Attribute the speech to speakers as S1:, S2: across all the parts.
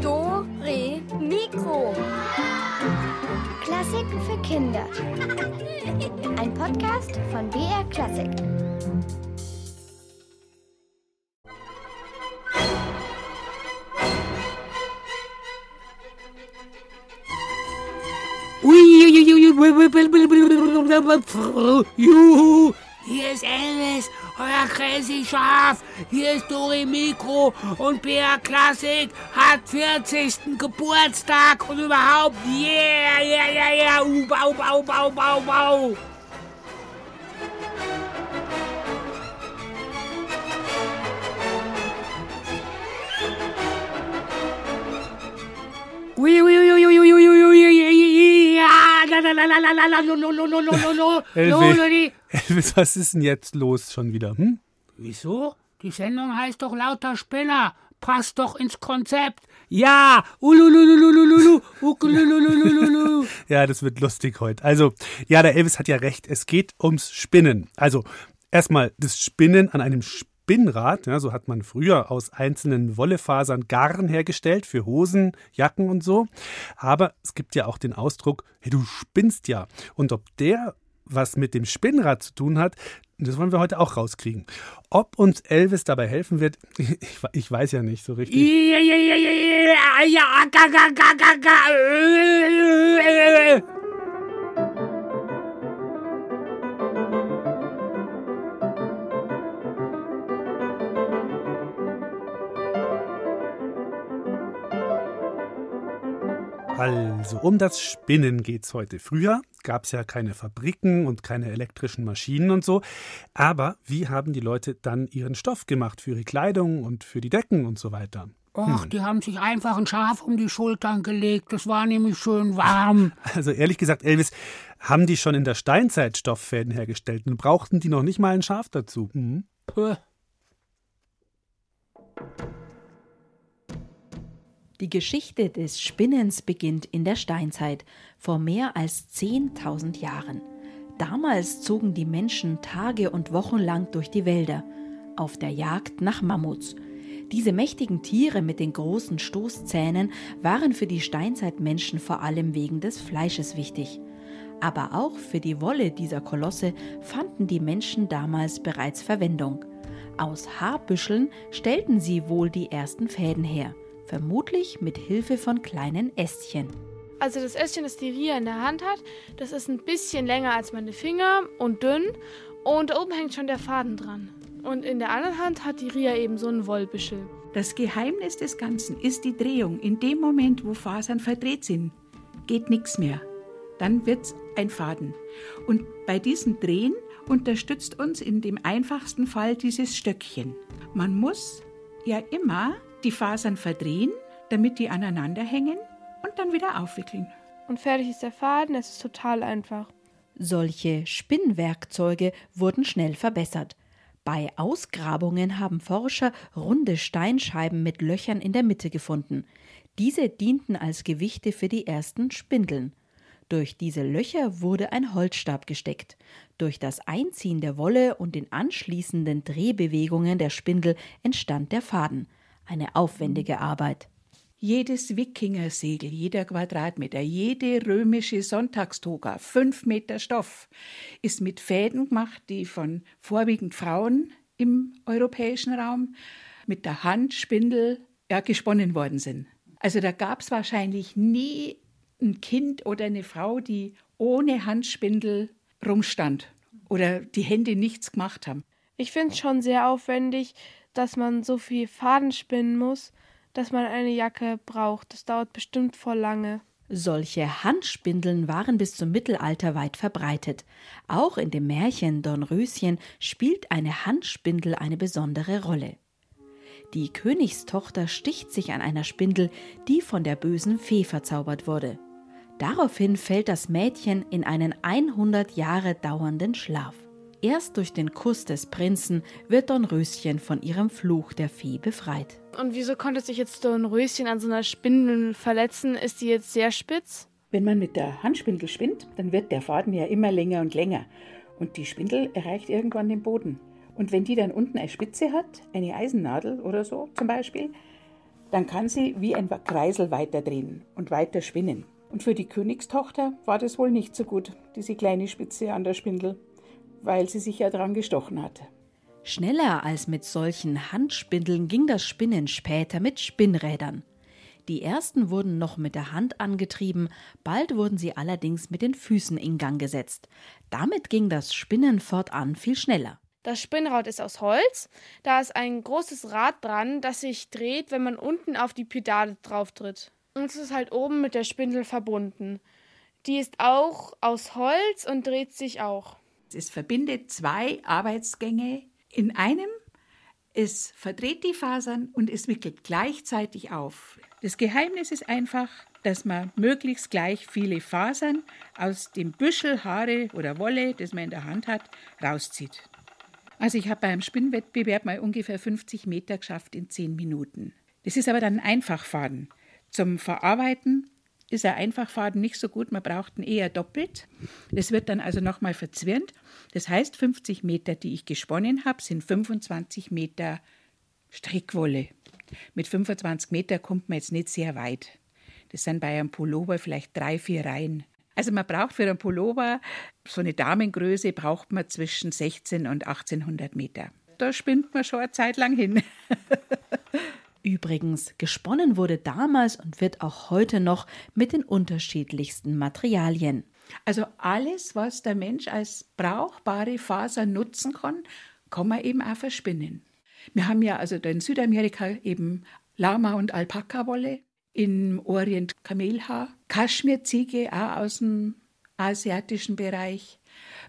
S1: Do, Re, Mikro. Klassiken für Kinder. Ein Podcast von BR Klassik.
S2: Juhu, hier ist Elvis, euer Crazy Schaf. Hier ist Dori Mikro und BR Classic hat 40. Geburtstag und überhaupt, yeah, yeah, yeah, yeah, uh, bau, bau, bau, bau, ui, ui, ui, ui, ui, ui, ui, ui, ui,
S3: Elvis. was ist denn jetzt los schon wieder? Hm?
S2: Wieso? Die Sendung heißt doch lauter Spinner. Passt doch ins Konzept. Ja, ululululululu, ukulululululu.
S3: Ja, das wird lustig heute. Also, ja, der Elvis hat ja recht. Es geht ums Spinnen. Also, erstmal das Spinnen an einem Spinnrad. Ja, so hat man früher aus einzelnen Wollefasern Garn hergestellt für Hosen, Jacken und so. Aber es gibt ja auch den Ausdruck, hey, du spinnst ja. Und ob der was mit dem Spinnrad zu tun hat, das wollen wir heute auch rauskriegen. Ob uns Elvis dabei helfen wird, ich, ich weiß ja nicht so richtig. Also, um das Spinnen geht's heute. Früher gab es ja keine Fabriken und keine elektrischen Maschinen und so. Aber wie haben die Leute dann ihren Stoff gemacht für ihre Kleidung und für die Decken und so weiter?
S2: Och, die haben sich einfach ein Schaf um die Schultern gelegt. Das war nämlich schön warm.
S3: Also ehrlich gesagt, Elvis, haben die schon in der Steinzeit Stofffäden hergestellt und brauchten die noch nicht mal ein Schaf dazu? Mhm.
S2: Puh.
S4: Die Geschichte des Spinnens beginnt in der Steinzeit, vor mehr als 10.000 Jahren. Damals zogen die Menschen Tage und Wochen lang durch die Wälder, auf der Jagd nach Mammuts. Diese mächtigen Tiere mit den großen Stoßzähnen waren für die Steinzeitmenschen vor allem wegen des Fleisches wichtig. Aber auch für die Wolle dieser Kolosse fanden die Menschen damals bereits Verwendung. Aus Haarbüscheln stellten sie wohl die ersten Fäden her vermutlich mit Hilfe von kleinen Ästchen.
S5: Also das Ästchen, das die Ria in der Hand hat, das ist ein bisschen länger als meine Finger und dünn und da oben hängt schon der Faden dran. Und in der anderen Hand hat die Ria eben so einen Wollbüschel.
S6: Das Geheimnis des Ganzen ist die Drehung. In dem Moment, wo Fasern verdreht sind, geht nichts mehr. Dann wird's ein Faden. Und bei diesem Drehen unterstützt uns in dem einfachsten Fall dieses Stöckchen. Man muss ja immer die Fasern verdrehen, damit die aneinander hängen und dann wieder aufwickeln.
S5: Und fertig ist der Faden, es ist total einfach.
S4: Solche Spinnwerkzeuge wurden schnell verbessert. Bei Ausgrabungen haben Forscher runde Steinscheiben mit Löchern in der Mitte gefunden. Diese dienten als Gewichte für die ersten Spindeln. Durch diese Löcher wurde ein Holzstab gesteckt. Durch das Einziehen der Wolle und den anschließenden Drehbewegungen der Spindel entstand der Faden. Eine aufwendige Arbeit.
S6: Jedes Wikingersegel, jeder Quadratmeter, jede römische Sonntagstoga, fünf Meter Stoff, ist mit Fäden gemacht, die von vorwiegend Frauen im europäischen Raum mit der Handspindel ja, gesponnen worden sind. Also da gab es wahrscheinlich nie ein Kind oder eine Frau, die ohne Handspindel rumstand oder die Hände nichts gemacht haben.
S5: Ich finde es schon sehr aufwendig, dass man so viel Faden spinnen muss, dass man eine Jacke braucht. Das dauert bestimmt voll lange.
S4: Solche Handspindeln waren bis zum Mittelalter weit verbreitet. Auch in dem Märchen Dornröschen spielt eine Handspindel eine besondere Rolle. Die Königstochter sticht sich an einer Spindel, die von der bösen Fee verzaubert wurde. Daraufhin fällt das Mädchen in einen 100 Jahre dauernden Schlaf. Erst durch den Kuss des Prinzen wird Dornröschen von ihrem Fluch der Fee befreit.
S5: Und wieso konnte sich jetzt Dornröschen an so einer Spindel verletzen? Ist die jetzt sehr spitz?
S6: Wenn man mit der Handspindel spinnt, dann wird der Faden ja immer länger und länger. Und die Spindel erreicht irgendwann den Boden. Und wenn die dann unten eine Spitze hat, eine Eisennadel oder so zum Beispiel, dann kann sie wie ein Kreisel weiterdrehen und weiter spinnen. Und für die Königstochter war das wohl nicht so gut, diese kleine Spitze an der Spindel, weil sie sich ja dran gestochen hatte.
S4: Schneller als mit solchen Handspindeln ging das Spinnen später mit Spinnrädern. Die ersten wurden noch mit der Hand angetrieben, bald wurden sie allerdings mit den Füßen in Gang gesetzt. Damit ging das Spinnen fortan viel schneller.
S5: Das Spinnrad ist aus Holz. Da ist ein großes Rad dran, das sich dreht, wenn man unten auf die Pedale drauf tritt. Und es ist halt oben mit der Spindel verbunden. Die ist auch aus Holz und dreht sich auch.
S6: Es verbindet zwei Arbeitsgänge in einem. Es verdreht die Fasern und es wickelt gleichzeitig auf. Das Geheimnis ist einfach, dass man möglichst gleich viele Fasern aus dem Büschel Haare oder Wolle, das man in der Hand hat, rauszieht. Also ich habe beim Spinnwettbewerb mal ungefähr 50 Meter geschafft in 10 Minuten. Das ist aber dann ein Einfachfaden. Zum Verarbeiten ist ein Einfachfaden nicht so gut, man braucht ihn eher doppelt. Das wird dann also nochmal verzwirnt. Das heißt, 50 Meter, die ich gesponnen habe, sind 25 Meter Strickwolle. Mit 25 Meter kommt man jetzt nicht sehr weit. Das sind bei einem Pullover vielleicht drei, vier Reihen. Also man braucht für einen Pullover, so eine Damengröße, braucht man zwischen 16 und 1800 Meter. Da spinnt man schon eine Zeit lang hin.
S4: Übrigens, gesponnen wurde damals und wird auch heute noch mit den unterschiedlichsten Materialien.
S6: Also alles, was der Mensch als brauchbare Faser nutzen kann, kann man eben auch verspinnen. Wir haben ja also in Südamerika eben Lama- und Alpaka-Wolle im Orient Kamelhaar, Kaschmirziege auch aus dem asiatischen Bereich.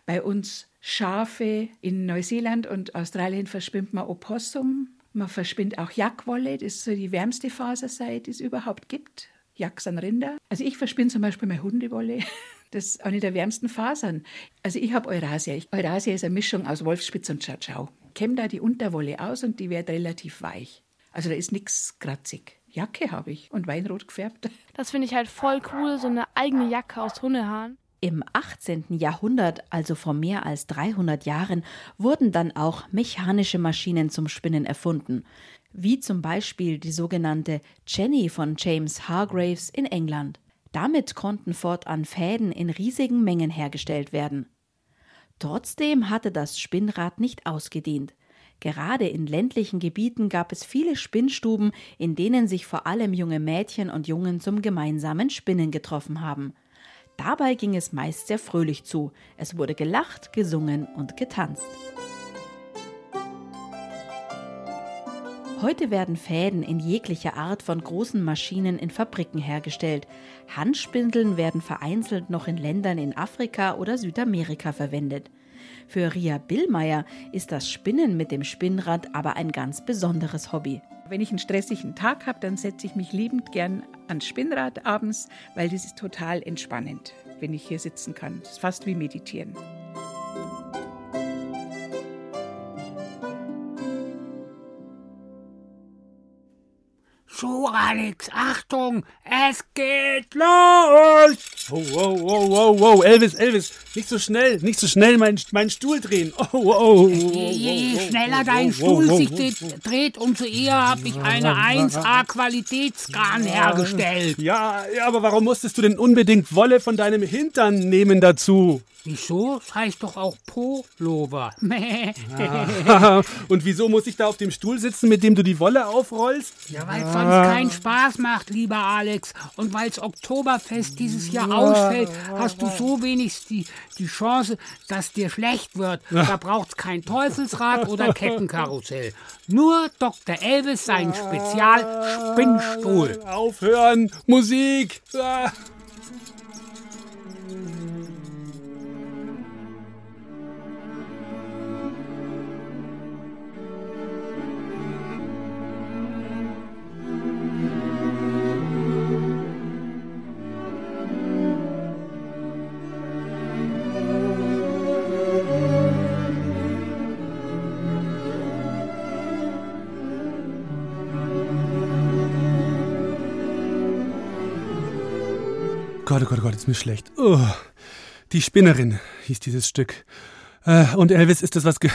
S6: Bei uns Schafe in Neuseeland und Australien verspinnt man Opossum. Man verspinnt auch Jackwolle, das ist so die wärmste Faserseite, die es überhaupt gibt. Jacks an Rinder. Also ich verspinne zum Beispiel meine Hundewolle. Das ist eine der wärmsten Fasern. Also ich habe Eurasia. Eurasia ist eine Mischung aus Wolfspitz und Chachau. Kämme da die Unterwolle aus und die wird relativ weich. Also da ist nichts kratzig. Jacke habe ich und weinrot gefärbt.
S5: Das finde ich halt voll cool, so eine eigene Jacke aus Hundehaaren.
S4: Im 18. Jahrhundert, also vor mehr als 300 Jahren, wurden dann auch mechanische Maschinen zum Spinnen erfunden, wie zum Beispiel die sogenannte Jenny von James Hargraves in England. Damit konnten fortan Fäden in riesigen Mengen hergestellt werden. Trotzdem hatte das Spinnrad nicht ausgedient. Gerade in ländlichen Gebieten gab es viele Spinnstuben, in denen sich vor allem junge Mädchen und Jungen zum gemeinsamen Spinnen getroffen haben. Dabei ging es meist sehr fröhlich zu. Es wurde gelacht, gesungen und getanzt. Heute werden Fäden in jeglicher Art von großen Maschinen in Fabriken hergestellt. Handspindeln werden vereinzelt noch in Ländern in Afrika oder Südamerika verwendet. Für Ria Billmeier ist das Spinnen mit dem Spinnrad aber ein ganz besonderes Hobby.
S6: Wenn ich einen stressigen Tag habe, dann setze ich mich liebend gern ans Spinnrad abends, weil das ist total entspannend, wenn ich hier sitzen kann. Das ist fast wie meditieren.
S2: So, Alex, Achtung, es geht los!
S3: Oh, oh, oh, oh, oh, Elvis, Elvis, nicht so schnell, nicht so schnell meinen mein Stuhl drehen. Oh, oh, oh,
S2: Je, je, je schneller dein Stuhl sich dreht, umso eher habe ich eine 1A-Qualitätsscan hergestellt.
S3: Ja, ja, aber warum musstest du denn unbedingt Wolle von deinem Hintern nehmen dazu?
S2: Wieso? Das heißt doch auch Pullover.
S3: Und wieso muss ich da auf dem Stuhl sitzen, mit dem du die Wolle aufrollst?
S2: Ja, weil es sonst keinen Spaß macht, lieber Alex. Und weil das Oktoberfest dieses Jahr ausfällt, hast du so wenig die, die Chance, dass dir schlecht wird. Da braucht es kein Teufelsrad oder Kettenkarussell. Nur Dr. Elvis seinen Spezial-Spinnstuhl.
S3: Aufhören! Musik! Gott, oh Gott, oh Gott, ist mir schlecht. Oh, die Spinnerin hieß dieses Stück. Äh, und Elvis, ist das was ge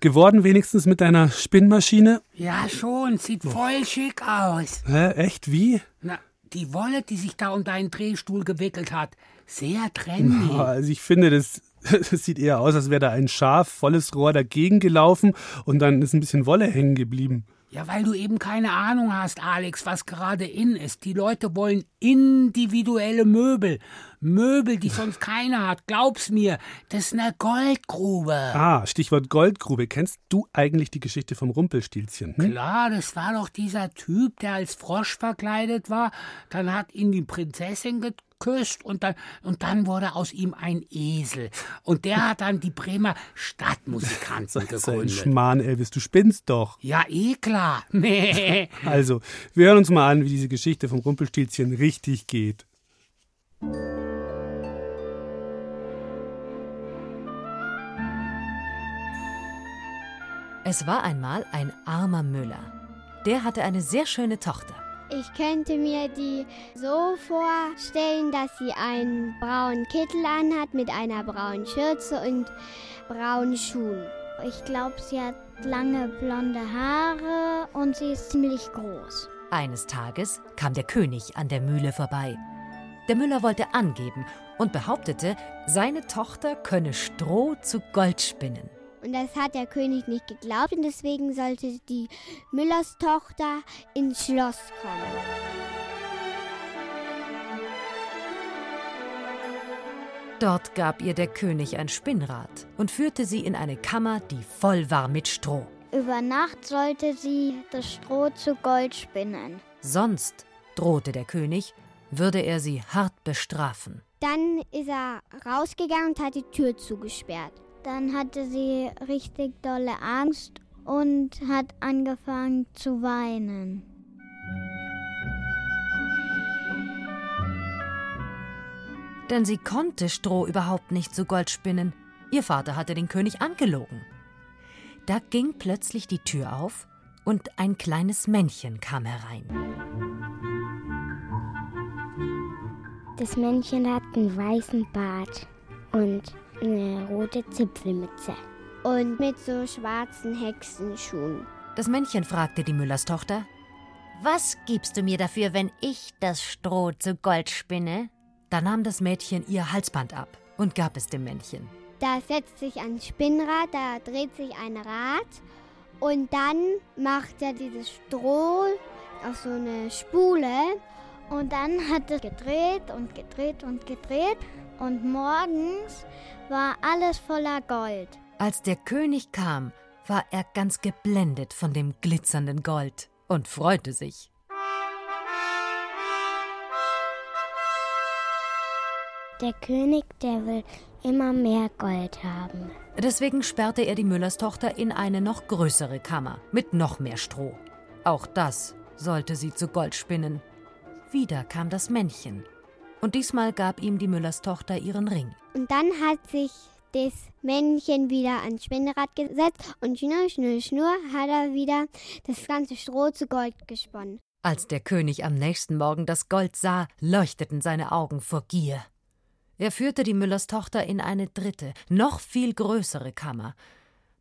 S3: geworden, wenigstens mit deiner Spinnmaschine?
S2: Ja, schon. Sieht voll schick aus.
S3: Hä, echt? Wie?
S2: Na, die Wolle, die sich da um deinen Drehstuhl gewickelt hat. Sehr trendy.
S3: Also ich finde, das, das sieht eher aus, als wäre da ein Schaf, volles Rohr dagegen gelaufen und dann ist ein bisschen Wolle hängen geblieben.
S2: Ja, weil du eben keine Ahnung hast, Alex, was gerade in ist. Die Leute wollen individuelle Möbel. Möbel, die sonst keiner hat. Glaub's mir, das ist eine Goldgrube.
S3: Ah, Stichwort Goldgrube. Kennst du eigentlich die Geschichte vom Rumpelstilzchen? Hm?
S2: Klar, das war doch dieser Typ, der als Frosch verkleidet war. Dann hat ihn die Prinzessin geküsst und dann, und dann wurde aus ihm ein Esel. Und der hat dann die Bremer Stadtmusikanten gegründet.
S3: Schmarrn, Elvis, du spinnst doch.
S2: Ja, eh klar. Nee.
S3: Also, wir hören uns mal an, wie diese Geschichte vom Rumpelstilzchen richtig geht.
S7: Es war einmal ein armer Müller. Der hatte eine sehr schöne Tochter.
S1: Ich könnte mir die so vorstellen, dass sie einen braunen Kittel anhat mit einer braunen Schürze und braunen Schuhen. Ich glaube, sie hat lange blonde Haare und sie ist ziemlich groß.
S7: Eines Tages kam der König an der Mühle vorbei. Der Müller wollte angeben und behauptete, seine Tochter könne Stroh zu Gold spinnen.
S1: Und das hat der König nicht geglaubt und deswegen sollte die Müllers Tochter ins Schloss kommen.
S7: Dort gab ihr der König ein Spinnrad und führte sie in eine Kammer, die voll war mit Stroh.
S1: Über Nacht sollte sie das Stroh zu Gold spinnen.
S7: Sonst, drohte der König, würde er sie hart bestrafen.
S1: Dann ist er rausgegangen und hat die Tür zugesperrt. Dann hatte sie richtig dolle Angst und hat angefangen zu weinen.
S7: Denn sie konnte Stroh überhaupt nicht zu Gold spinnen. Ihr Vater hatte den König angelogen. Da ging plötzlich die Tür auf und ein kleines Männchen kam herein.
S1: Das Männchen hat einen weißen Bart und eine rote Zipfelmütze. Und mit so schwarzen Hexenschuhen.
S7: Das Männchen fragte die Müllers Tochter,
S8: Was gibst du mir dafür, wenn ich das Stroh zu Gold spinne?
S7: da nahm das Mädchen ihr Halsband ab und gab es dem Männchen.
S1: Da setzt sich ein Spinnrad, da dreht sich ein Rad und dann macht er dieses Stroh auf so eine Spule und dann hat es gedreht und gedreht und gedreht und morgens war alles voller Gold.
S7: Als der König kam, war er ganz geblendet von dem glitzernden Gold und freute sich.
S1: Der König, der will immer mehr Gold haben.
S7: Deswegen sperrte er die Müllerstochter in eine noch größere Kammer mit noch mehr Stroh. Auch das sollte sie zu Gold spinnen. Wieder kam das Männchen. Und diesmal gab ihm die Müllerstochter ihren Ring.
S1: Und dann hat sich das Männchen wieder ans Spinnrad gesetzt und schnur, schnur, schnur hat er wieder das ganze Stroh zu Gold gesponnen.
S7: Als der König am nächsten Morgen das Gold sah, leuchteten seine Augen vor Gier. Er führte die Müllers Tochter in eine dritte, noch viel größere Kammer.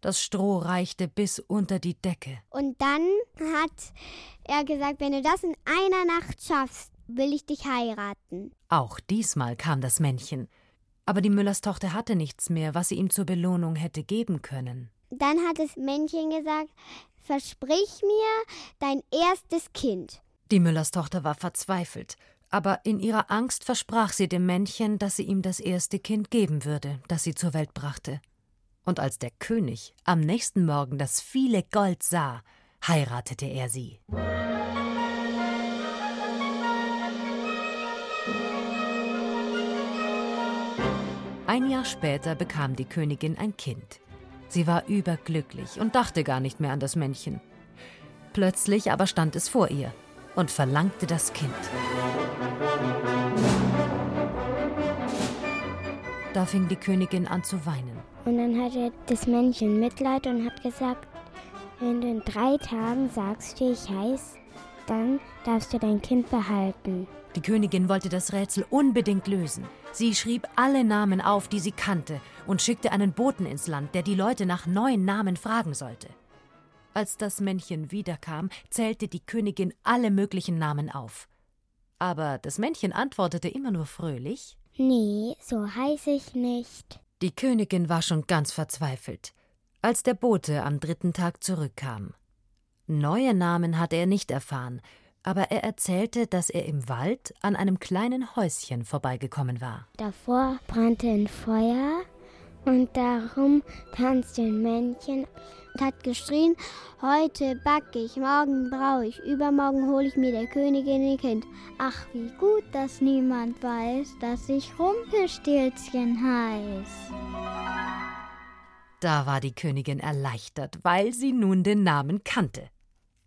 S7: Das Stroh reichte bis unter die Decke.
S1: Und dann hat er gesagt, wenn du das in einer Nacht schaffst, will ich dich heiraten.
S7: Auch diesmal kam das Männchen. Aber die Müllers Tochter hatte nichts mehr, was sie ihm zur Belohnung hätte geben können.
S1: Dann hat das Männchen gesagt, versprich mir dein erstes Kind.
S7: Die Müllers Tochter war verzweifelt, aber in ihrer Angst versprach sie dem Männchen, dass sie ihm das erste Kind geben würde, das sie zur Welt brachte. Und als der König am nächsten Morgen das viele Gold sah, heiratete er sie. Ein Jahr später bekam die Königin ein Kind. Sie war überglücklich und dachte gar nicht mehr an das Männchen. Plötzlich aber stand es vor ihr und verlangte das Kind. Da fing die Königin an zu weinen.
S1: Und dann hatte das Männchen Mitleid und hat gesagt, wenn du in drei Tagen sagst, wie ich heiß, dann darfst du dein Kind behalten.
S7: Die Königin wollte das Rätsel unbedingt lösen. Sie schrieb alle Namen auf, die sie kannte, und schickte einen Boten ins Land, der die Leute nach neuen Namen fragen sollte. Als das Männchen wiederkam, zählte die Königin alle möglichen Namen auf. Aber das Männchen antwortete immer nur fröhlich
S1: Nee, so heiß ich nicht.
S7: Die Königin war schon ganz verzweifelt, als der Bote am dritten Tag zurückkam. Neue Namen hatte er nicht erfahren, aber er erzählte, dass er im Wald an einem kleinen Häuschen vorbeigekommen war.
S1: Davor brannte ein Feuer und darum tanzte ein Männchen und hat geschrien, heute backe ich, morgen brauche ich, übermorgen hole ich mir der Königin ihr Kind. Ach, wie gut, dass niemand weiß, dass ich Rumpelstilzchen heiß.
S7: Da war die Königin erleichtert, weil sie nun den Namen kannte.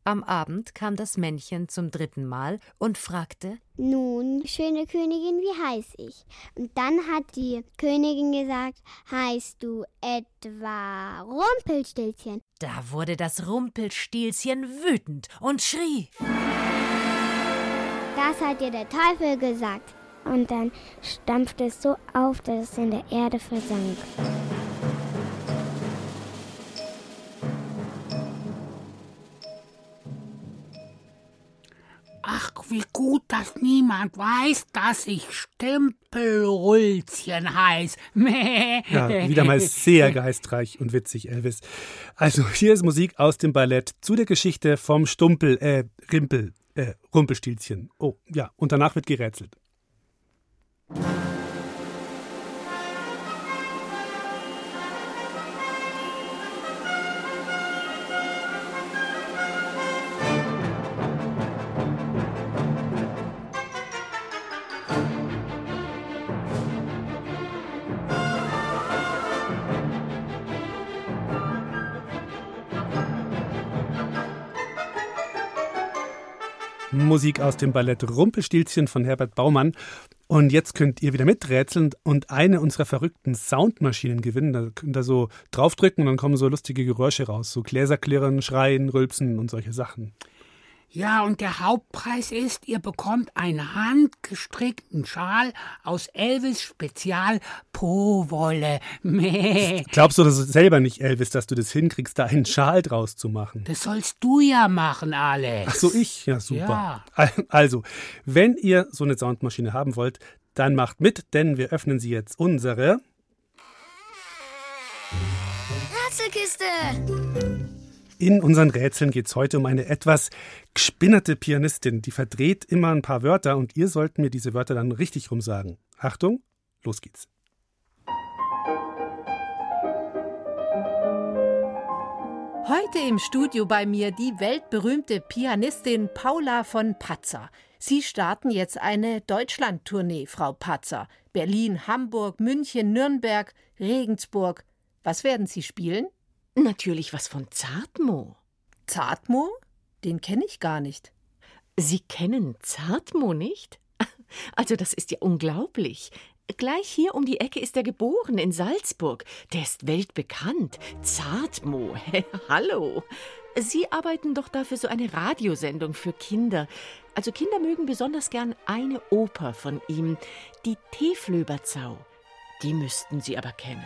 S7: Am Abend kam das Männchen zum dritten Mal und fragte
S1: Nun, schöne Königin, wie heiß ich? Und dann hat die Königin gesagt, heißt du etwa Rumpelstilzchen?
S7: Da wurde das Rumpelstilzchen wütend und schrie.
S1: Das hat dir der Teufel gesagt. Und dann stampfte es so auf, dass es in der Erde versank.
S2: Wie gut, dass niemand weiß, dass ich Stempelrülzchen heiß.
S3: Ja, wieder mal sehr geistreich und witzig, Elvis. Also, hier ist Musik aus dem Ballett zu der Geschichte vom Stumpel, äh, Rimpel, äh, Rumpelstilzchen. Oh, ja, und danach wird gerätselt. Musik aus dem Ballett Rumpelstilzchen von Herbert Baumann. Und jetzt könnt ihr wieder miträtseln und eine unserer verrückten Soundmaschinen gewinnen. Da könnt ihr so draufdrücken und dann kommen so lustige Geräusche raus. So Gläser klirren, Schreien, Rülpsen und solche Sachen.
S2: Ja, und der Hauptpreis ist, ihr bekommt einen handgestrickten Schal aus Elvis Spezial Po-Wolle. Meh.
S3: Glaubst du das selber nicht, Elvis, dass du das hinkriegst, da einen Schal draus zu machen?
S2: Das sollst du ja machen, Alex.
S3: Ach so, ich? Ja, super. Also, wenn ihr so eine Soundmaschine haben wollt, dann macht mit, denn wir öffnen sie jetzt unsere
S1: Rätselkiste!
S3: In unseren Rätseln geht es heute um eine etwas gespinnerte Pianistin, die verdreht immer ein paar Wörter und ihr sollt mir diese Wörter dann richtig rum sagen. Achtung, los geht's.
S9: Heute im Studio bei mir die weltberühmte Pianistin Paula von Patzer. Sie starten jetzt eine Deutschlandtournee, Frau Patzer. Berlin, Hamburg, München, Nürnberg, Regensburg. Was werden Sie spielen?
S10: Natürlich was von Zartmo.
S9: Zartmo? Den kenne ich gar nicht.
S10: Sie kennen Zartmo nicht? Also, das ist ja unglaublich. Gleich hier um die Ecke ist er geboren, in Salzburg. Der ist weltbekannt. Zartmo. Hallo. Sie arbeiten doch dafür so eine Radiosendung für Kinder. Also Kinder mögen besonders gern eine Oper von ihm, die Teeflöberzau. Die müssten Sie aber kennen.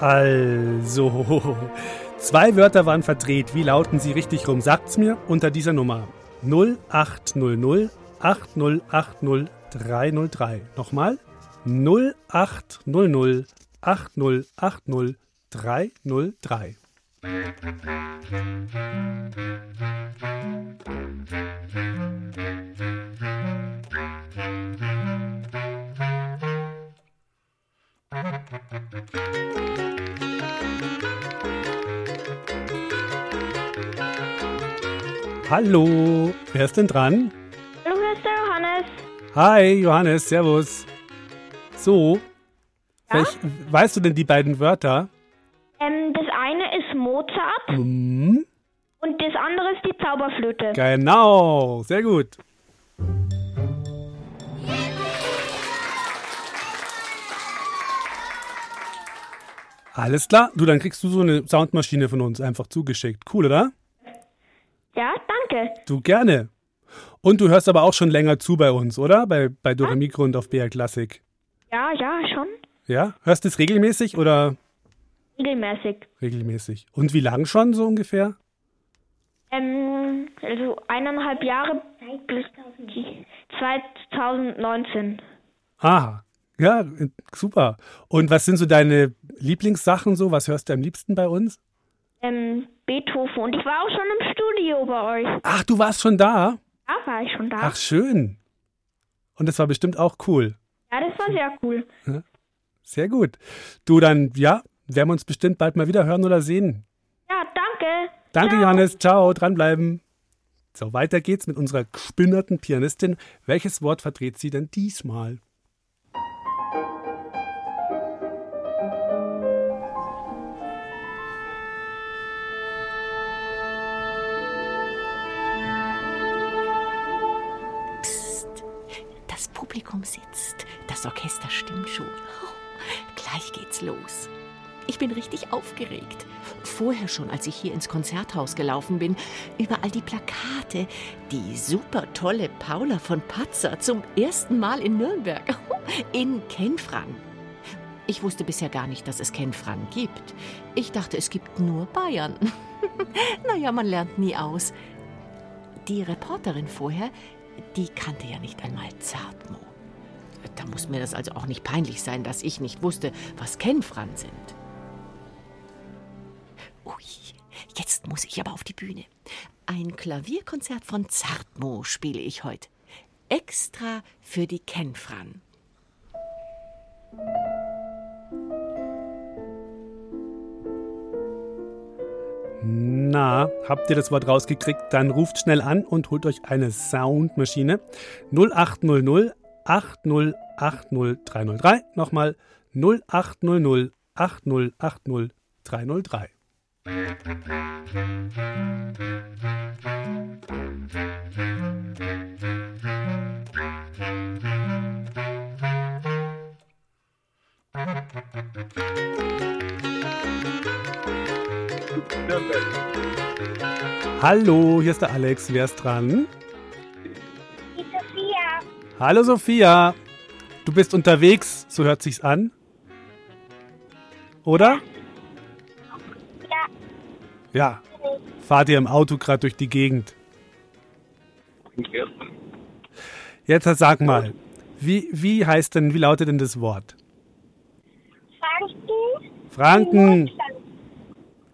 S3: Also, zwei Wörter waren verdreht. Wie lauten sie richtig rum? Sagt's mir unter dieser Nummer. 0800 8080 303. Nochmal. 0800 8080 303. Hallo, wer ist denn dran?
S1: Hallo, hier ist der Johannes.
S3: Hi, Johannes, servus. So, welch, weißt du denn die beiden Wörter?
S1: Ähm, das eine ist Mozart
S3: Hm,
S1: und das andere ist die Zauberflöte.
S3: genau, sehr gut. Alles klar. Du, dann kriegst du so eine Soundmaschine von uns einfach zugeschickt. Cool, oder?
S11: Ja, danke.
S3: Du gerne. Und du hörst aber auch schon länger zu bei uns, oder? Bei, bei Dore Mikro und auf BR Classic.
S11: Ja, ja, schon.
S3: Ja? Hörst du es regelmäßig oder
S11: Regelmäßig.
S3: regelmäßig? Und wie lang schon so ungefähr?
S11: Ähm, also eineinhalb Jahre bis 2019.
S3: Aha. Ja, super. Und was sind so deine Lieblingssachen so? Was hörst du am liebsten bei uns?
S11: Ähm, Beethoven. Und ich war auch schon im Studio bei euch.
S3: Ach, du warst schon da?
S11: Ja, war ich schon da.
S3: Ach, schön. Und das war bestimmt auch cool.
S11: Ja, das war sehr cool.
S3: Sehr gut. Du, dann, ja, werden wir uns bestimmt bald mal wieder hören oder sehen.
S11: Ja, danke.
S3: Danke, Johannes. Ciao, dranbleiben. So, weiter geht's mit unserer gespinnerten Pianistin. Welches Wort verdreht sie denn diesmal?
S10: Publikum sitzt. Das Orchester stimmt schon. Gleich geht's los. Ich bin richtig aufgeregt. Vorher schon, als ich hier ins Konzerthaus gelaufen bin, überall die Plakate. Die super tolle Paula von Patzer zum ersten Mal in Nürnberg. In Kenfran. Ich wusste bisher gar nicht, dass es Kenfran gibt. Ich dachte, es gibt nur Bayern. naja, man lernt nie aus. Die Reporterin vorher, die kannte ja nicht einmal Zartmo. Da muss mir das also auch nicht peinlich sein, dass ich nicht wusste, was Kenfran sind. Ui, jetzt muss ich aber auf die Bühne. Ein Klavierkonzert von Zartmo spiele ich heute. Extra für die Kenfran.
S3: Na, habt ihr das Wort rausgekriegt? Dann ruft schnell an und holt euch eine Soundmaschine. 0800 8080 303. Nochmal 0800 8080 303. Hallo, hier ist der Alex. Wer ist dran?
S11: Die Sophia.
S3: Hallo Sophia. Du bist unterwegs, so hört sich's an. Oder?
S11: Ja.
S3: Ja. Fahrt ihr im Auto gerade durch die Gegend? Jetzt sag mal, wie, wie heißt denn, wie lautet denn das Wort?
S11: Franken.
S3: Franken.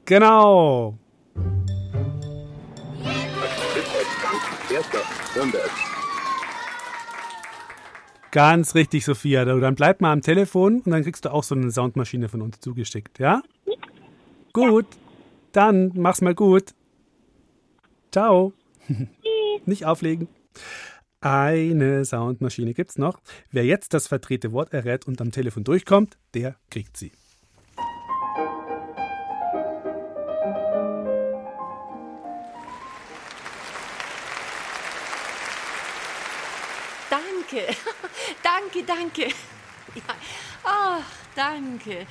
S3: Genau. Ganz richtig, Sophia. Dann bleib mal am Telefon und dann kriegst du auch so eine Soundmaschine von uns zugeschickt, ja? Gut. Dann mach's mal gut. Ciao. Nicht auflegen. Eine Soundmaschine gibt's noch. Wer jetzt das verdrehte Wort errät und am Telefon durchkommt, der kriegt sie.
S10: Danke, danke. Ja. Oh, danke.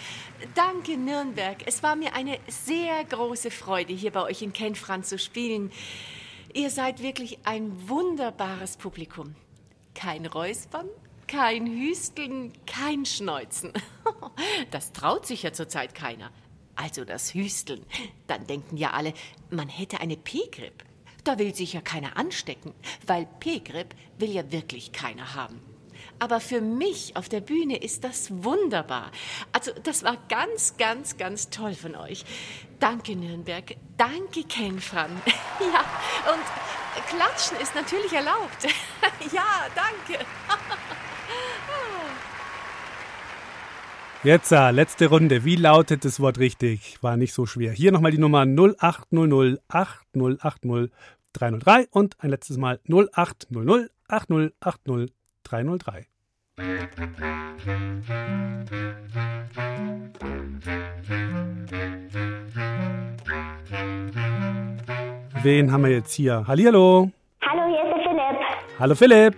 S10: Danke, Nürnberg. Es war mir eine sehr große Freude, hier bei euch in Kenfran zu spielen. Ihr seid wirklich ein wunderbares Publikum. Kein Räuspern, kein Hüsteln, kein Schneuzen. Das traut sich ja zurzeit keiner. Also das Hüsteln. Dann denken ja alle, man hätte eine P-Grip. Da will sich ja keiner anstecken, weil P-Grip will ja wirklich keiner haben. Aber für mich auf der Bühne ist das wunderbar. Also das war ganz, ganz, ganz toll von euch. Danke Nürnberg, danke Kenfran. ja, und klatschen ist natürlich erlaubt. ja, danke.
S3: Jetzt, letzte Runde. Wie lautet das Wort richtig? War nicht so schwer. Hier nochmal die Nummer 0800 8080 303 und ein letztes Mal 0800 8080 303. Wen haben wir jetzt hier? Hallihallo.
S11: Hallo, hier ist der Philipp.
S3: Hallo Philipp.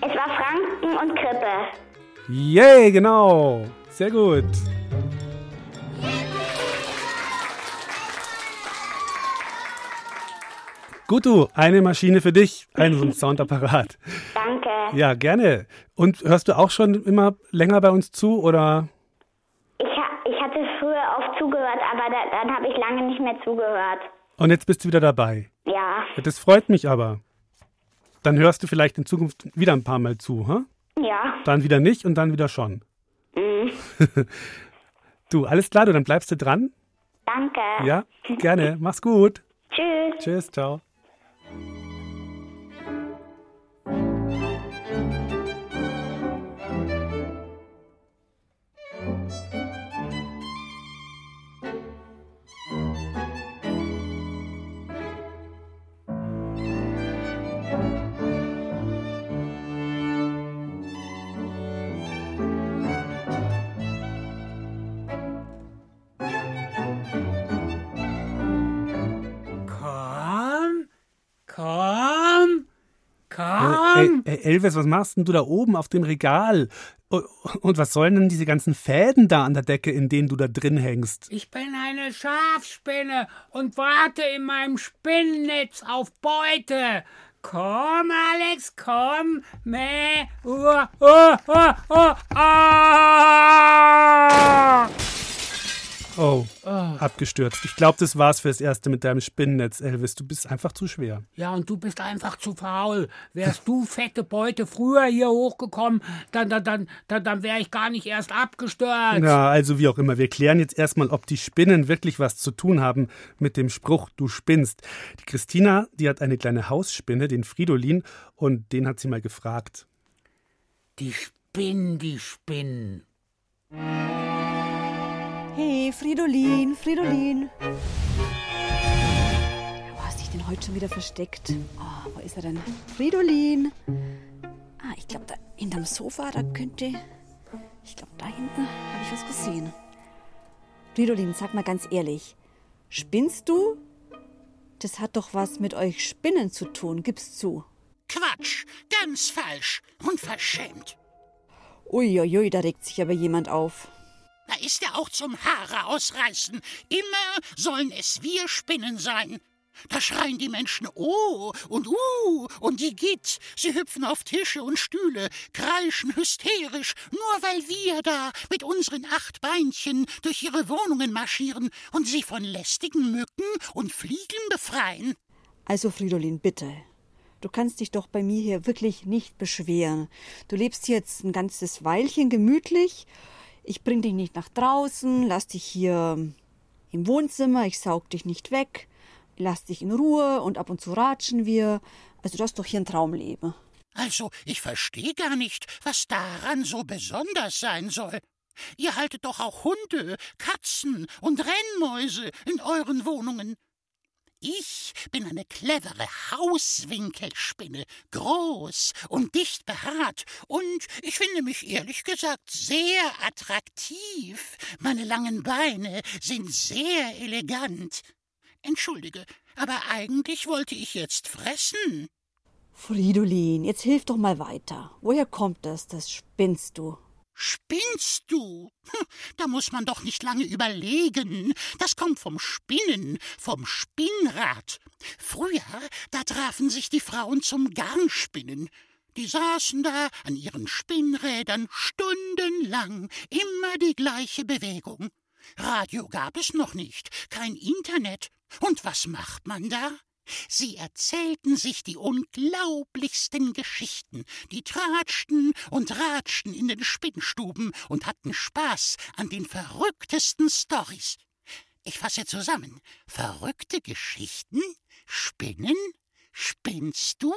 S11: Es war Franken und Krippe.
S3: Yay, yeah, genau. Sehr gut. Gutu, eine Maschine für dich, ein Soundapparat.
S11: Danke.
S3: Ja, gerne. Und hörst du auch schon immer länger bei uns zu oder?
S11: Ich, ich hatte früher oft zugehört, aber da, dann habe ich lange nicht mehr zugehört.
S3: Und jetzt bist du wieder dabei.
S11: Ja.
S3: Das freut mich aber. Dann hörst du vielleicht in Zukunft wieder ein paar Mal zu, ha?
S11: Ja.
S3: Dann wieder nicht und dann wieder schon.
S11: Mhm.
S3: Du, alles klar, du, dann bleibst du dran?
S11: Danke.
S3: Ja, gerne. Mach's gut.
S11: Tschüss.
S3: Tschüss, ciao.
S2: Komm.
S3: Ey, ey, Elvis, was machst denn du da oben auf dem Regal? Und was sollen denn diese ganzen Fäden da an der Decke, in denen du da drin hängst?
S2: Ich bin eine Schafspinne und warte in meinem Spinnennetz auf Beute. Komm, Alex, komm. Meh. Uh, uh, uh, uh, ah.
S3: Oh, abgestürzt. Ich glaube, das war's fürs Erste mit deinem Spinnennetz, Elvis. Du bist einfach zu schwer.
S2: Ja, und du bist einfach zu faul. Wärst du, fette Beute, früher hier hochgekommen, dann, dann, dann, dann, dann wäre ich gar nicht erst abgestürzt.
S3: Ja, also wie auch immer. Wir klären jetzt erstmal, ob die Spinnen wirklich was zu tun haben mit dem Spruch, du spinnst. Die Christina, die hat eine kleine Hausspinne, den Fridolin, und den hat sie mal gefragt.
S2: Die Spinnen, die Spinnen.
S12: Hey, Fridolin, Fridolin. Wo hast dich denn heute schon wieder versteckt? Oh, wo ist er denn? Fridolin. Ah, ich glaube, da hinterm Sofa, da könnte. Ich glaube, da hinten habe ich was gesehen. Fridolin, sag mal ganz ehrlich. Spinnst du? Das hat doch was mit euch Spinnen zu tun, gib's zu.
S13: Quatsch, ganz falsch, unverschämt.
S12: Uiuiui, da regt sich aber jemand auf.
S13: Da ist er auch zum Haare ausreißen. Immer sollen es wir Spinnen sein. Da schreien die Menschen Oh und Uh und die Git. Sie hüpfen auf Tische und Stühle, kreischen hysterisch, nur weil wir da mit unseren acht Beinchen durch ihre Wohnungen marschieren und sie von lästigen Mücken und Fliegen befreien.
S12: Also, Fridolin, bitte. Du kannst dich doch bei mir hier wirklich nicht beschweren. Du lebst jetzt ein ganzes Weilchen gemütlich. Ich bring dich nicht nach draußen, lass dich hier im Wohnzimmer, ich saug dich nicht weg, lass dich in Ruhe und ab und zu ratschen wir. Also, du hast doch hier ein Traumleben.
S13: Also, ich verstehe gar nicht, was daran so besonders sein soll. Ihr haltet doch auch Hunde, Katzen und Rennmäuse in euren Wohnungen. Ich bin eine clevere Hauswinkelspinne, groß und dicht behaart, und ich finde mich ehrlich gesagt sehr attraktiv. Meine langen Beine sind sehr elegant. Entschuldige, aber eigentlich wollte ich jetzt fressen.
S12: Fridolin, jetzt hilf doch mal weiter. Woher kommt das? Das spinnst du.
S13: Spinnst du? Hm, Da muss man doch nicht lange überlegen. Das kommt vom Spinnen, vom Spinnrad. Früher, da trafen sich die Frauen zum Garnspinnen. Die saßen da an ihren Spinnrädern stundenlang, immer die gleiche Bewegung. Radio gab es noch nicht, kein Internet. Und was macht man da? Sie erzählten sich die unglaublichsten Geschichten, die tratschten und ratschten in den Spinnstuben und hatten Spaß an den verrücktesten Storys. Ich fasse zusammen. Verrückte Geschichten? Spinnen? Spinnst du?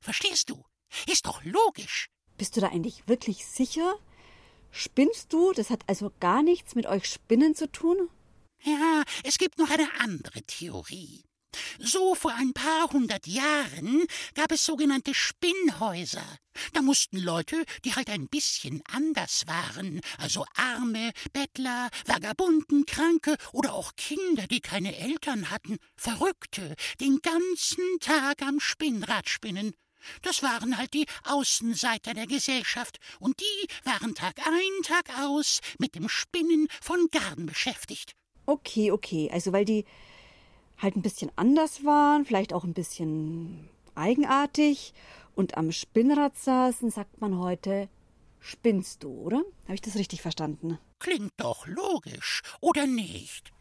S13: Verstehst du? Ist doch logisch.
S12: Bist du da eigentlich wirklich sicher? Spinnst du? Das hat also gar nichts mit euch Spinnen zu tun?
S13: Ja, es gibt noch eine andere Theorie. So vor ein paar hundert Jahren gab es sogenannte Spinnhäuser. Da mussten Leute, die halt ein bisschen anders waren, also Arme, Bettler, Vagabunden, Kranke oder auch Kinder, die keine Eltern hatten, Verrückte, den ganzen Tag am Spinnrad spinnen. Das waren halt die Außenseiter der Gesellschaft, und die waren Tag ein, Tag aus mit dem Spinnen von Garn beschäftigt.
S12: Okay, okay. Also weil die halt ein bisschen anders waren, vielleicht auch ein bisschen eigenartig und am Spinnrad saßen, sagt man heute, spinnst du, oder? Habe ich das richtig verstanden?
S13: Klingt doch logisch, oder nicht?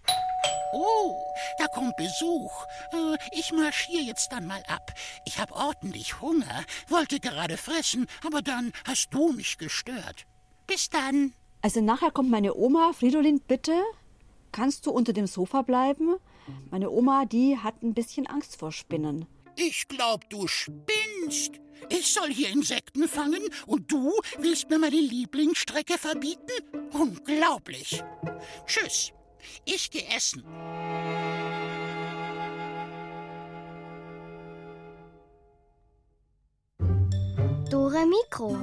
S13: Oh, da kommt Besuch. Äh, Ich marschiere jetzt dann mal ab. Ich habe ordentlich Hunger, wollte gerade fressen, aber dann hast du mich gestört. Bis dann.
S12: Also nachher kommt meine Oma. Fridolin, bitte, kannst du unter dem Sofa bleiben? Meine Oma, die hat ein bisschen Angst vor Spinnen.
S13: Ich glaub, du spinnst. Ich soll hier Insekten fangen und du willst mir meine Lieblingsstrecke verbieten? Unglaublich. Tschüss. Ich geh essen.
S1: Dore Mikro.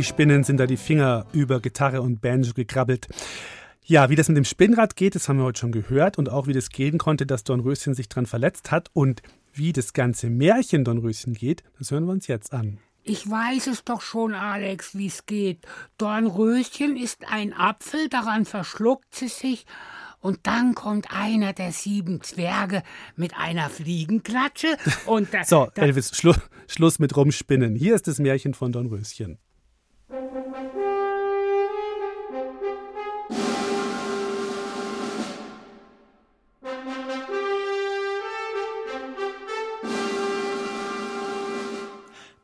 S3: Die Spinnen sind da die Finger über Gitarre und Banjo gekrabbelt. Ja, wie das mit dem Spinnrad geht, das haben wir heute schon gehört und auch wie das gehen konnte, dass Dornröschen sich dran verletzt hat und wie das ganze Märchen Dornröschen geht, das hören wir uns jetzt an.
S2: Ich weiß es doch schon, Alex, wie's geht. Dornröschen ist ein Apfel, daran verschluckt sie sich, und dann kommt einer der sieben Zwerge mit einer Fliegenklatsche und da,
S3: So, Elvis, Schlu Schluss mit Rumspinnen. Hier ist das Märchen von Dornröschen.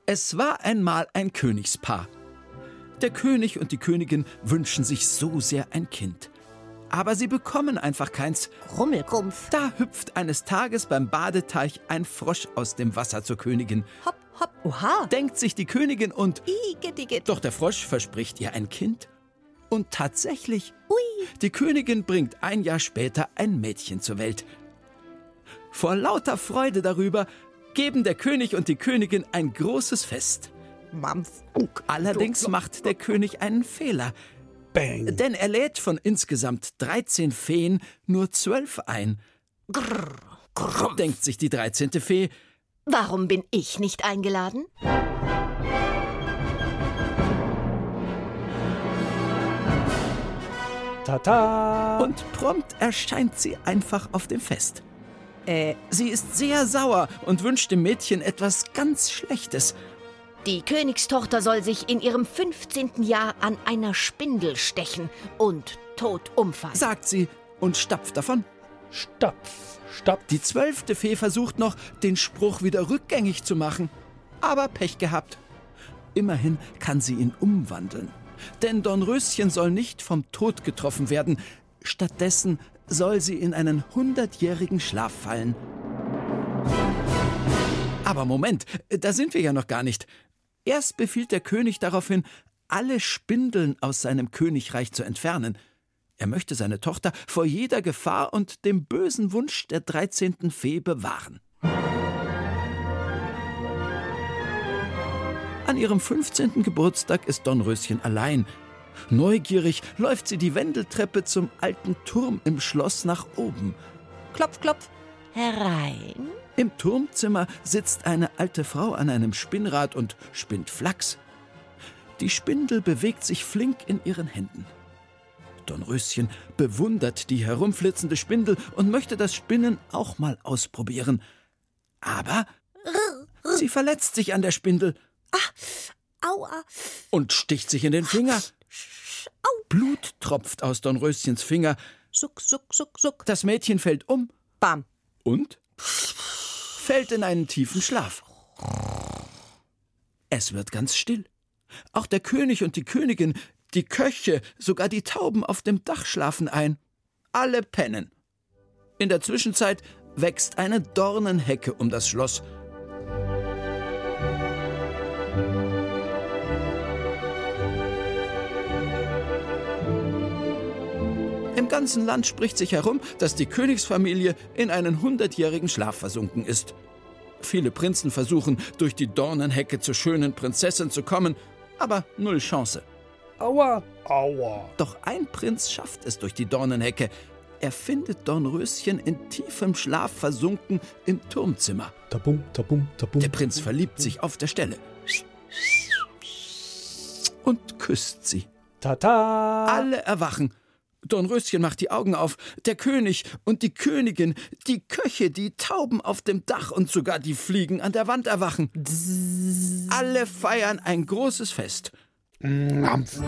S14: Es war einmal ein Königspaar. Der König und die Königin wünschen sich so sehr ein Kind. Aber sie bekommen einfach keins.
S9: Rummelkrumpf.
S14: Da hüpft eines Tages beim Badeteich ein Frosch aus dem Wasser zur Königin.
S9: Hopp, hopp, oha.
S14: Denkt sich die Königin und.
S9: Igidigit.
S14: Doch der Frosch verspricht ihr ein Kind. Und tatsächlich, ui, die Königin bringt ein Jahr später ein Mädchen zur Welt. Vor lauter Freude darüber geben der König und die Königin ein großes Fest. Allerdings macht der König einen Fehler.
S3: Bang.
S14: Denn er lädt von insgesamt 13 Feen nur 12 ein.
S9: Grrr, grrr.
S14: Denkt sich die 13. Fee,
S9: Warum bin ich nicht eingeladen?
S3: Tata!
S14: und prompt erscheint sie einfach auf dem Fest.
S9: Äh,
S14: Sie ist sehr sauer und wünscht dem Mädchen etwas ganz Schlechtes.
S15: Die Königstochter soll sich in ihrem 15. Jahr an einer Spindel stechen und tot umfallen.
S14: sagt sie und stapft davon.
S3: Stopf, stopp.
S14: Die zwölfte Fee versucht noch, den Spruch wieder rückgängig zu machen. Aber Pech gehabt. Immerhin kann sie ihn umwandeln. Denn Dornröschen soll nicht vom Tod getroffen werden. Stattdessen soll sie in einen hundertjährigen Schlaf fallen. Aber Moment, da sind wir ja noch gar nicht. Erst befiehlt der König daraufhin, alle Spindeln aus seinem Königreich zu entfernen. Er möchte seine Tochter vor jeder Gefahr und dem bösen Wunsch der 13. Fee bewahren. An ihrem 15. Geburtstag ist Dornröschen allein. Neugierig läuft sie die Wendeltreppe zum alten Turm im Schloss nach oben.
S9: klopf, klopf.
S15: Herein.
S14: Im Turmzimmer sitzt eine alte Frau an einem Spinnrad und spinnt Flachs. Die Spindel bewegt sich flink in ihren Händen. Dornröschen bewundert die herumflitzende Spindel und möchte das Spinnen auch mal ausprobieren. Aber sie verletzt sich an der Spindel
S9: Aua.
S14: und sticht sich in den Finger. Blut tropft aus Dornröschens Finger.
S9: Suck, suck, suck, suck.
S14: Das Mädchen fällt um
S9: Bam.
S14: und fällt in einen tiefen Schlaf. Es wird ganz still. Auch der König und die Königin, die Köche, sogar die Tauben auf dem Dach schlafen ein. Alle pennen. In der Zwischenzeit wächst eine Dornenhecke um das Schloss. Ganzen Land spricht sich herum, dass die Königsfamilie in einen hundertjährigen Schlaf versunken ist. Viele Prinzen versuchen, durch die Dornenhecke zur schönen Prinzessin zu kommen, aber null Chance.
S2: Aua, aua.
S14: Doch ein Prinz schafft es durch die Dornenhecke. Er findet Dornröschen in tiefem Schlaf versunken im Turmzimmer.
S3: Tabum, tabum, tabum.
S14: Der Prinz verliebt sich auf der Stelle und küsst sie.
S3: Tata!
S14: Alle erwachen. Dornröschen macht die Augen auf. Der König und die Königin, die Köche, die Tauben auf dem Dach und sogar die Fliegen an der Wand erwachen. Alle feiern ein großes Fest.
S3: Mampf.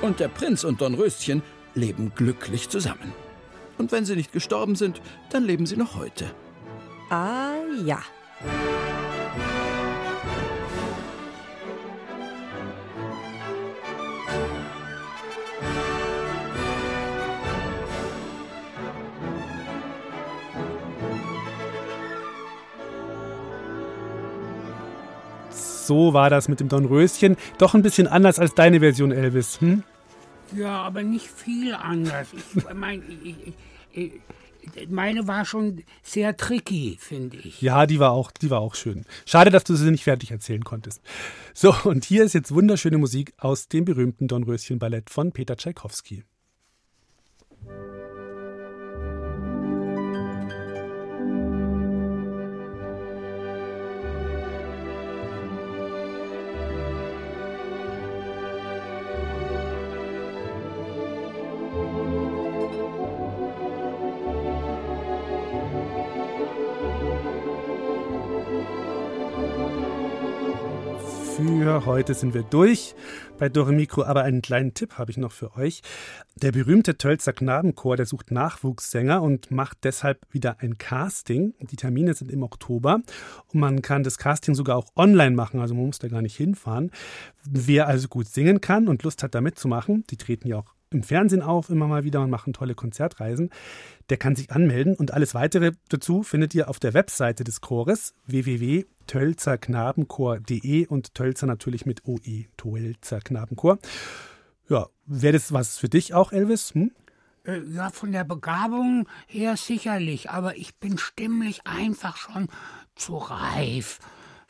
S14: Und der Prinz und Dornröschen leben glücklich zusammen. Und wenn sie nicht gestorben sind, dann leben sie noch heute.
S16: Ah ja.
S3: So war das mit dem Dornröschen. Doch ein bisschen anders als deine Version, Elvis. Hm?
S2: Ja, aber nicht viel anders. Ich meine, meine war schon sehr tricky, finde ich.
S3: Ja, die war, auch, die war auch schön. Schade, dass du sie nicht fertig erzählen konntest. So, und hier ist jetzt wunderschöne Musik aus dem berühmten Dornröschen-Ballett von Peter Tschaikowski. Für heute sind wir durch bei Dore Mikro, aber einen kleinen Tipp habe ich noch für euch. Der berühmte Tölzer Knabenchor, der sucht Nachwuchssänger und macht deshalb wieder ein Casting. Die Termine sind im Oktober und man kann das Casting sogar auch online machen, also man muss da gar nicht hinfahren. Wer also gut singen kann und Lust hat, da mitzumachen, die treten ja auch im Fernsehen auf immer mal wieder und machen tolle Konzertreisen. Der kann sich anmelden und alles weitere dazu findet ihr auf der Webseite des Chores www.tölzerknabenchor.de und Tölzer natürlich mit OE, Tölzer Knabenchor. Ja, wäre das was für dich auch, Elvis? Hm?
S2: Äh, ja, von der Begabung her sicherlich, aber ich bin stimmlich einfach schon zu reif.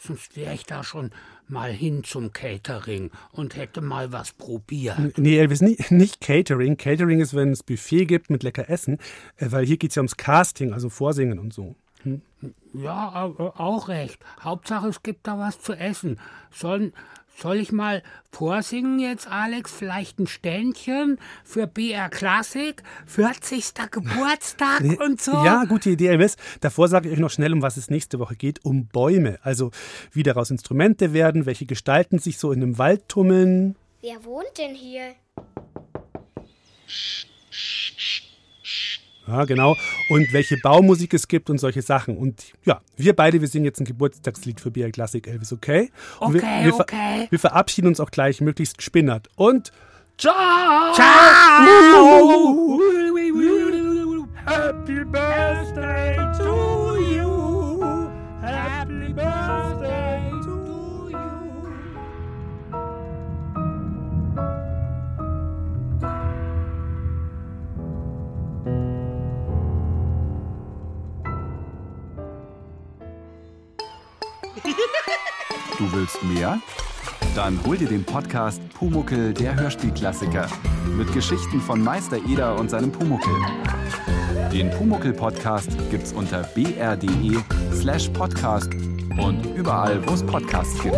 S2: Sonst wäre ich da schon mal hin zum Catering und hätte mal was probiert.
S3: Nee, Elvis, nicht, nicht Catering. Catering ist, wenn es Buffet gibt mit lecker Essen, äh, weil hier geht es ja ums Casting, also Vorsingen und so. Hm?
S2: Ja, auch recht. Hauptsache, es gibt da was zu essen. Sollen, soll ich mal vorsingen jetzt, Alex? Vielleicht ein Ständchen für BR Klassik, 40. Geburtstag und so?
S3: Ja, gute Idee, Elvis. Davor sage ich euch noch schnell, um was es nächste Woche geht. Um Bäume. Also, wie daraus Instrumente werden, welche Gestalten sich so in einem Wald tummeln.
S1: Wer wohnt denn hier?
S3: Ja, genau. Und welche Baumusik es gibt und solche Sachen. Und ja, wir beide, wir singen jetzt ein Geburtstagslied für BR Classic Elvis, okay? Und
S2: okay,
S3: wir, wir,
S2: okay.
S3: Wir verabschieden uns auch gleich möglichst gespinnert. Und
S2: ciao!
S3: Ciao!
S2: Happy Birthday to
S17: Du willst mehr? Dann hol dir den Podcast Pumuckel, der Hörspielklassiker. Mit Geschichten von Meister Eder und seinem Pumuckel. Den Pumuckel-Podcast gibt's unter br.de slash podcast und überall, wo es Podcasts gibt.